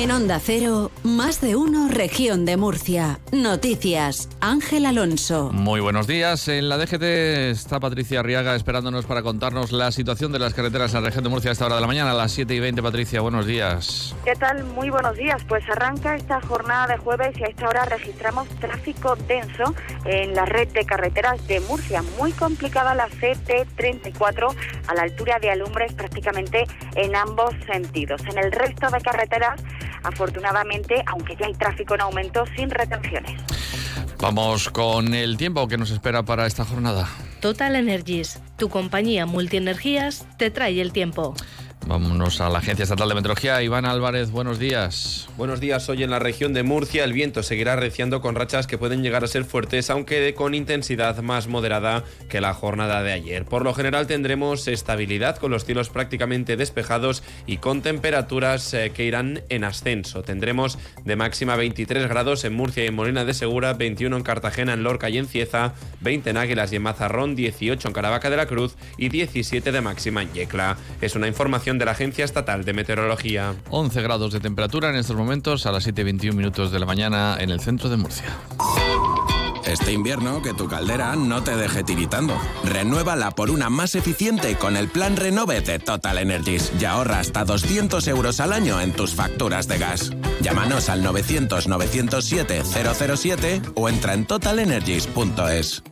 En Onda Cero, más de uno, región de Murcia. Noticias, Ángel Alonso. Muy buenos días. En la DGT está Patricia Arriaga esperándonos para contarnos la situación de las carreteras en la región de Murcia a esta hora de la mañana, a las 7 y 20. Patricia, buenos días. ¿Qué tal? Muy buenos días. Pues arranca esta jornada de jueves y a esta hora registramos tráfico denso en la red de carreteras de Murcia. Muy complicada la CT34 a la altura de Alumbres prácticamente en ambos sentidos. En el resto de carreteras afortunadamente, aunque ya hay tráfico en aumento, sin retenciones. Vamos con el tiempo que nos espera para esta jornada. Total Energies, tu compañía multienergías, te trae el tiempo. Vámonos a la Agencia Estatal de Meteorología. Iván Álvarez, buenos días. Buenos días. Hoy en la región de Murcia el viento seguirá reciando con rachas que pueden llegar a ser fuertes, aunque con intensidad más moderada que la jornada de ayer. Por lo general tendremos estabilidad con los cielos prácticamente despejados y con temperaturas eh, que irán en ascenso. Tendremos de máxima 23 grados en Murcia y en Molina de Segura, 21 en Cartagena, en Lorca y en Cieza, 20 en Águilas y en Mazarrón, 18 en Caravaca de la Cruz y 17 de máxima en Yecla. Es una información de la Agencia Estatal de Meteorología. 11 grados de temperatura en estos momentos a las 7.21 minutos de la mañana en el centro de Murcia. Este invierno que tu caldera no te deje tiritando. Renuévala por una más eficiente con el plan Renove de Total Energies y ahorra hasta 200 euros al año en tus facturas de gas. Llámanos al 900 907 007 o entra en totalenergies.es.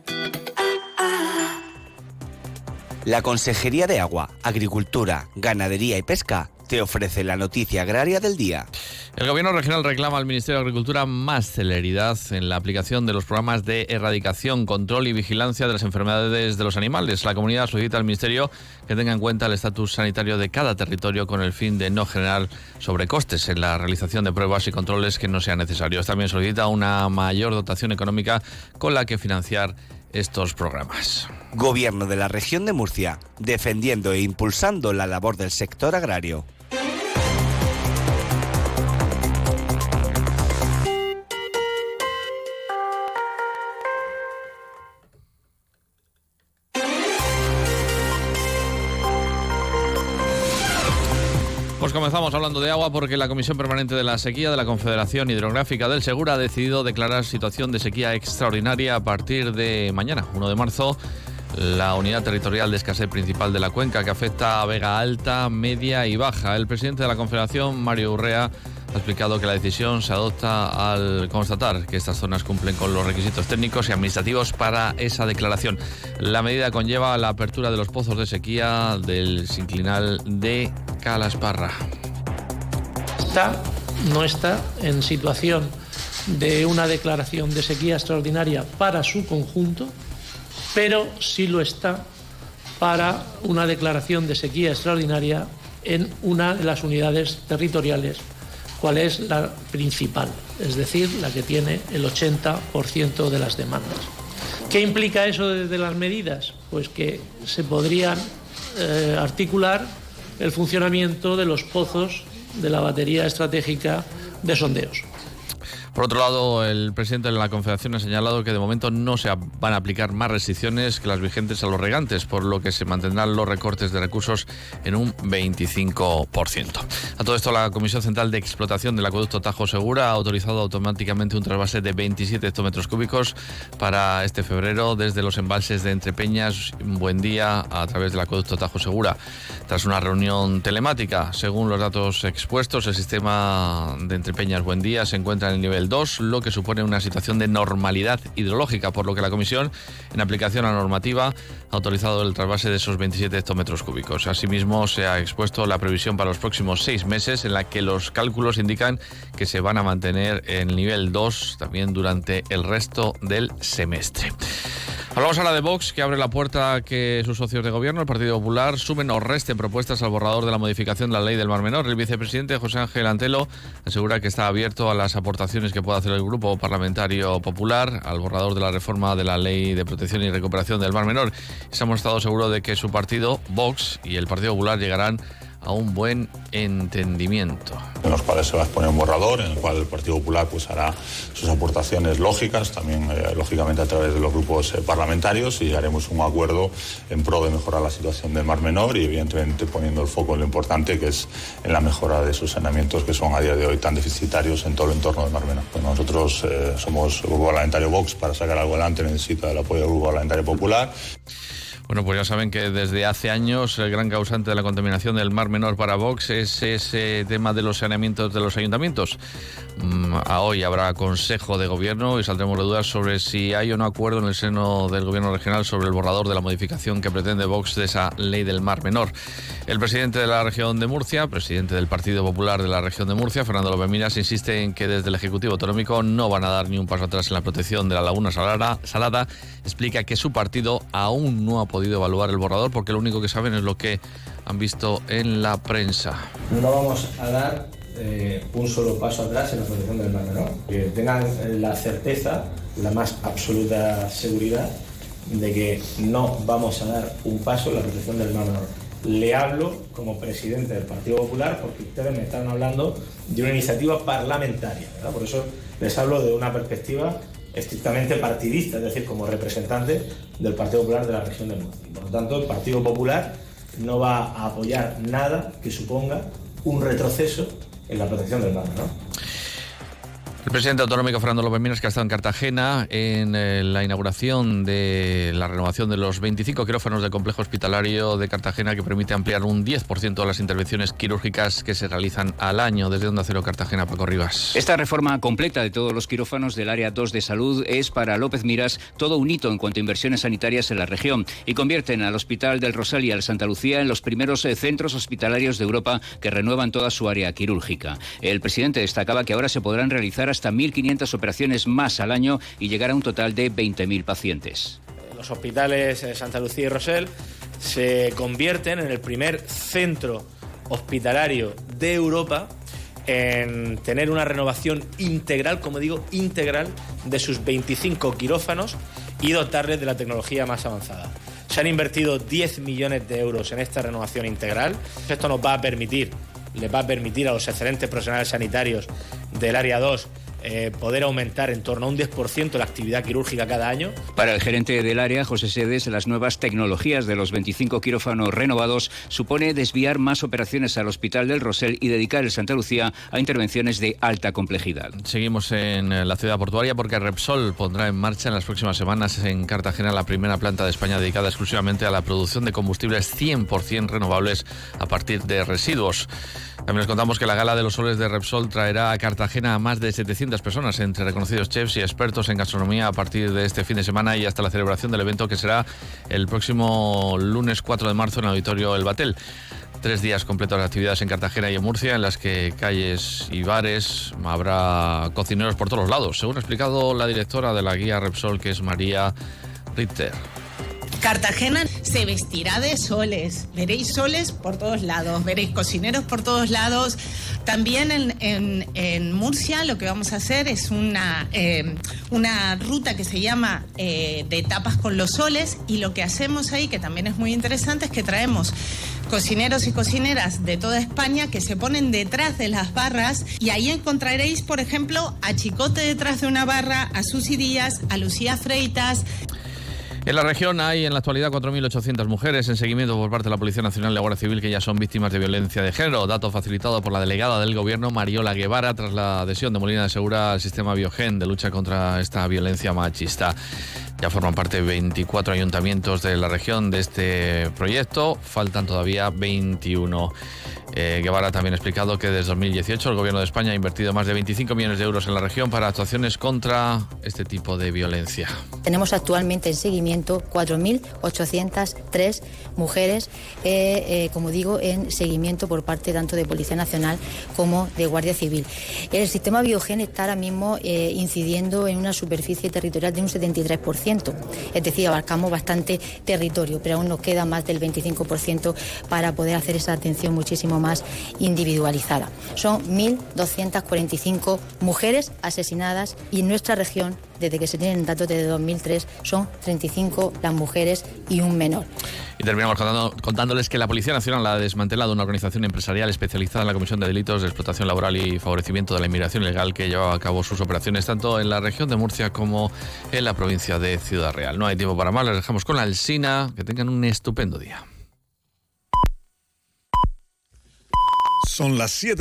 La Consejería de Agua, Agricultura, Ganadería y Pesca te ofrece la noticia agraria del día. El Gobierno regional reclama al Ministerio de Agricultura más celeridad en la aplicación de los programas de erradicación, control y vigilancia de las enfermedades de los animales. La comunidad solicita al Ministerio que tenga en cuenta el estatus sanitario de cada territorio con el fin de no generar sobrecostes en la realización de pruebas y controles que no sean necesarios. También solicita una mayor dotación económica con la que financiar estos programas. Gobierno de la región de Murcia, defendiendo e impulsando la labor del sector agrario. Pues comenzamos hablando de agua porque la Comisión Permanente de la Sequía de la Confederación Hidrográfica del Segura ha decidido declarar situación de sequía extraordinaria a partir de mañana, 1 de marzo. La unidad territorial de escasez principal de la cuenca que afecta a Vega Alta, Media y Baja. El presidente de la Confederación, Mario Urrea, ha explicado que la decisión se adopta al constatar que estas zonas cumplen con los requisitos técnicos y administrativos para esa declaración. La medida conlleva la apertura de los pozos de sequía del sinclinal de Calasparra. Está, no está en situación de una declaración de sequía extraordinaria para su conjunto, pero sí lo está para una declaración de sequía extraordinaria en una de las unidades territoriales cuál es la principal, es decir, la que tiene el 80% de las demandas. ¿Qué implica eso desde las medidas? Pues que se podrían eh, articular el funcionamiento de los pozos de la batería estratégica de sondeos. Por otro lado, el presidente de la Confederación ha señalado que de momento no se van a aplicar más restricciones que las vigentes a los regantes, por lo que se mantendrán los recortes de recursos en un 25%. A todo esto, la Comisión Central de Explotación del Acueducto Tajo Segura ha autorizado automáticamente un trasvase de 27 hectómetros cúbicos para este febrero desde los embalses de Entrepeñas, Buen Día, a través del Acueducto Tajo Segura. Tras una reunión telemática, según los datos expuestos, el sistema de Entrepeñas Buen Día se encuentra en el nivel 2, lo que supone una situación de normalidad hidrológica, por lo que la Comisión, en aplicación a la normativa, ha autorizado el trasvase de esos 27 hectómetros cúbicos. Asimismo, se ha expuesto la previsión para los próximos seis meses, en la que los cálculos indican que se van a mantener en el nivel 2 también durante el resto del semestre. Hablamos ahora de Vox, que abre la puerta a que sus socios de gobierno, el Partido Popular, sumen o resten propuestas al borrador de la modificación de la ley del Mar Menor. El vicepresidente José Ángel Antelo asegura que está abierto a las aportaciones que pueda hacer el Grupo Parlamentario Popular al borrador de la reforma de la ley de protección y recuperación del Mar Menor. se ha mostrado seguro de que su partido, Vox, y el Partido Popular llegarán un buen entendimiento. En los cuales se va a exponer un borrador, en el cual el Partido Popular pues, hará sus aportaciones lógicas, también eh, lógicamente a través de los grupos eh, parlamentarios y haremos un acuerdo en pro de mejorar la situación del Mar Menor y evidentemente poniendo el foco en lo importante que es en la mejora de sus saneamientos que son a día de hoy tan deficitarios en todo el entorno del Mar Menor. nosotros eh, somos el grupo parlamentario Vox, para sacar algo adelante necesita el apoyo del grupo parlamentario popular. Bueno, pues ya saben que desde hace años el gran causante de la contaminación del Mar Menor para Vox es ese tema de los saneamientos de los ayuntamientos. Mm, a hoy habrá consejo de gobierno y saldremos de dudas sobre si hay o no acuerdo en el seno del gobierno regional sobre el borrador de la modificación que pretende Vox de esa ley del Mar Menor. El presidente de la región de Murcia, presidente del Partido Popular de la región de Murcia, Fernando López Miras, insiste en que desde el Ejecutivo Autonómico no van a dar ni un paso atrás en la protección de la laguna salada. salada. Explica que su partido aún no ha podido podido evaluar el borrador porque lo único que saben es lo que han visto en la prensa. No vamos a dar eh, un solo paso atrás en la protección del mar menor. Que tengan la certeza, la más absoluta seguridad de que no vamos a dar un paso en la protección del mar menor. Le hablo como presidente del Partido Popular porque ustedes me están hablando de una iniciativa parlamentaria. Por eso les hablo de una perspectiva estrictamente partidista, es decir, como representante del Partido Popular de la región de Murcia. Por lo tanto, el Partido Popular no va a apoyar nada que suponga un retroceso en la protección del mar. ¿no? El presidente autonómico Fernando López Minas, que ha estado en Cartagena en eh, la inauguración de la renovación de los 25 quirófanos del complejo hospitalario de Cartagena, que permite ampliar un 10% de las intervenciones quirúrgicas que se realizan al año. Desde Onda Cero Cartagena, Paco Rivas. Esta reforma completa de todos los quirófanos del área 2 de salud es para López Miras todo un hito en cuanto a inversiones sanitarias en la región y convierten al Hospital del Rosal y al Santa Lucía en los primeros eh, centros hospitalarios de Europa que renuevan toda su área quirúrgica. El presidente destacaba que ahora se podrán realizar hasta hasta 1.500 operaciones más al año y llegar a un total de 20.000 pacientes. Los hospitales Santa Lucía y Rosell se convierten en el primer centro hospitalario de Europa en tener una renovación integral, como digo, integral de sus 25 quirófanos y dotarles de la tecnología más avanzada. Se han invertido 10 millones de euros en esta renovación integral. Esto nos va a permitir, les va a permitir a los excelentes profesionales sanitarios del área 2 eh, poder aumentar en torno a un 10% la actividad quirúrgica cada año. Para el gerente del área, José Sedes, las nuevas tecnologías de los 25 quirófanos renovados supone desviar más operaciones al Hospital del Rosell y dedicar el Santa Lucía a intervenciones de alta complejidad. Seguimos en eh, la ciudad portuaria porque Repsol pondrá en marcha en las próximas semanas en Cartagena la primera planta de España dedicada exclusivamente a la producción de combustibles 100% renovables a partir de residuos. También les contamos que la gala de los soles de Repsol traerá a Cartagena a más de 700 personas, entre reconocidos chefs y expertos en gastronomía, a partir de este fin de semana y hasta la celebración del evento que será el próximo lunes 4 de marzo en el Auditorio El Batel. Tres días completos de actividades en Cartagena y en Murcia, en las que calles y bares habrá cocineros por todos lados, según ha explicado la directora de la guía Repsol, que es María Ritter. Cartagena se vestirá de soles, veréis soles por todos lados, veréis cocineros por todos lados. También en, Murcia lo que vamos a hacer es una, eh, una ruta que se llama eh, de tapas con los soles y lo que hacemos ahí, que también es muy interesante, es que traemos cocineros y cocineras de toda España que se ponen detrás de las barras y ahí encontraréis, por ejemplo, a Chicote detrás de una barra, a Susi Díaz, a Lucía Freitas. En la región hay en la actualidad 4.800 mujeres en seguimiento por parte de la Policía Nacional y la Guardia Civil que ya son víctimas de violencia de género. Dato facilitado por la delegada del Gobierno, Mariola Guevara, tras la adhesión de Molina de Segura al sistema Biogen de lucha contra esta violencia machista. Ya forman parte 24 ayuntamientos de la región de este proyecto, faltan todavía 21. Eh, Guevara también ha explicado que desde 2018 el Gobierno de España ha invertido más de 25 millones de euros en la región para actuaciones contra este tipo de violencia. Tenemos actualmente en seguimiento 4.803 mujeres, eh, eh, como digo, en seguimiento por parte tanto de Policía Nacional como de Guardia Civil. El sistema Biogen está ahora mismo incidiendo en una superficie territorial de un 73%. 25%. Es decir, abarcamos bastante territorio, pero aún nos queda más del 25% para poder hacer esa atención muchísimo más individualizada. Son 1.245 mujeres asesinadas y en nuestra región desde que se tienen datos desde 2003, son 35 las mujeres y un menor. Y terminamos contándoles que la Policía Nacional ha desmantelado una organización empresarial especializada en la comisión de delitos de explotación laboral y favorecimiento de la inmigración ilegal que llevaba a cabo sus operaciones tanto en la región de Murcia como en la provincia de Ciudad Real. No hay tiempo para más, les dejamos con la Alsina. Que tengan un estupendo día. Son las 7.